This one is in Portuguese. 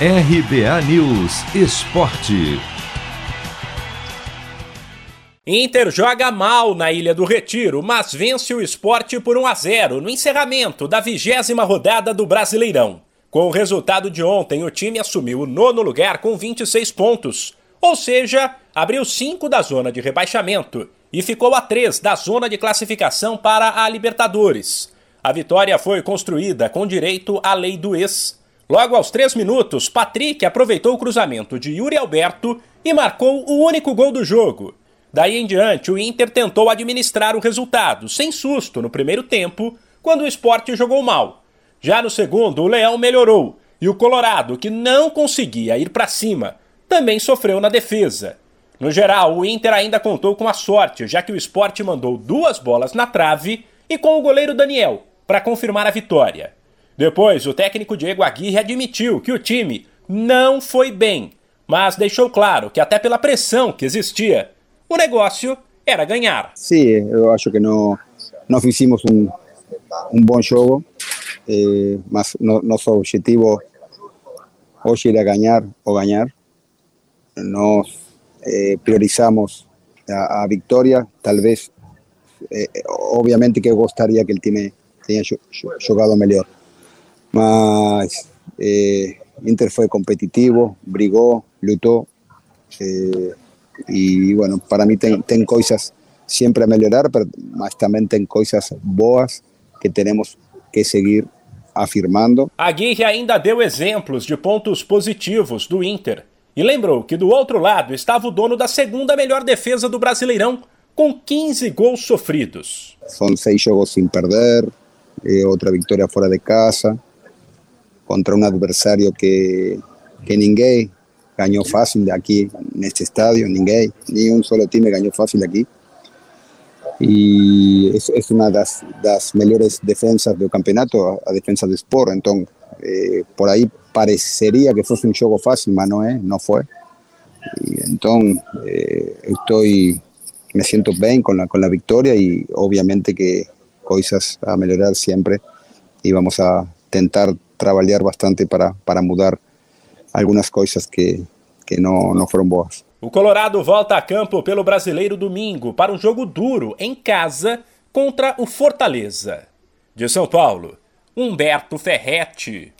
RBA News Esporte. Inter joga mal na Ilha do Retiro, mas vence o esporte por 1 a 0 no encerramento da vigésima rodada do Brasileirão. Com o resultado de ontem, o time assumiu o nono lugar com 26 pontos, ou seja, abriu 5 da zona de rebaixamento e ficou a 3 da zona de classificação para a Libertadores. A vitória foi construída com direito à lei do ex. Logo aos três minutos, Patrick aproveitou o cruzamento de Yuri Alberto e marcou o único gol do jogo. Daí em diante, o Inter tentou administrar o resultado, sem susto, no primeiro tempo, quando o esporte jogou mal. Já no segundo, o Leão melhorou e o Colorado, que não conseguia ir para cima, também sofreu na defesa. No geral, o Inter ainda contou com a sorte, já que o esporte mandou duas bolas na trave e com o goleiro Daniel para confirmar a vitória. Depois, o técnico Diego Aguirre admitiu que o time não foi bem, mas deixou claro que até pela pressão que existia, o negócio era ganhar. Sim, eu acho que não, não fizemos um, um bom jogo, eh, mas no, nosso objetivo hoje era ganhar ou ganhar. Nós eh, priorizamos a, a, vitória, talvez, eh, obviamente que eu gostaria que o time tenha jogado melhor, mas eh, Inter foi competitivo, brigou, lutou, e bueno, para mí tem, tem coisas sempre a melhorar, mas também tem coisas boas que temos que seguir afirmando. Aguirre ainda deu exemplos de pontos positivos do Inter e lembrou que do outro lado estava o dono da segunda melhor defesa do Brasileirão, com 15 gols sofridos. São seis jogos sem perder, outra vitória fora de casa, contra um adversário que, que ninguém ganhou fácil aqui neste estádio, ninguém, nenhum solo time ganhou fácil aqui. E é, é uma das, das melhores defensas do campeonato, a, defesa do Sport. Então, eh, por aí pareceria que fosse um jogo fácil, mas não é, não foi. E, então, eh, estou me sinto bem com a, com a vitória e, obviamente, que coisas a melhorar sempre e vamos a tentar trabalhar bastante para, para mudar algumas coisas que, que não, não foram boas. O Colorado volta a campo pelo Brasileiro domingo para um jogo duro em casa contra o Fortaleza. De São Paulo, Humberto Ferretti.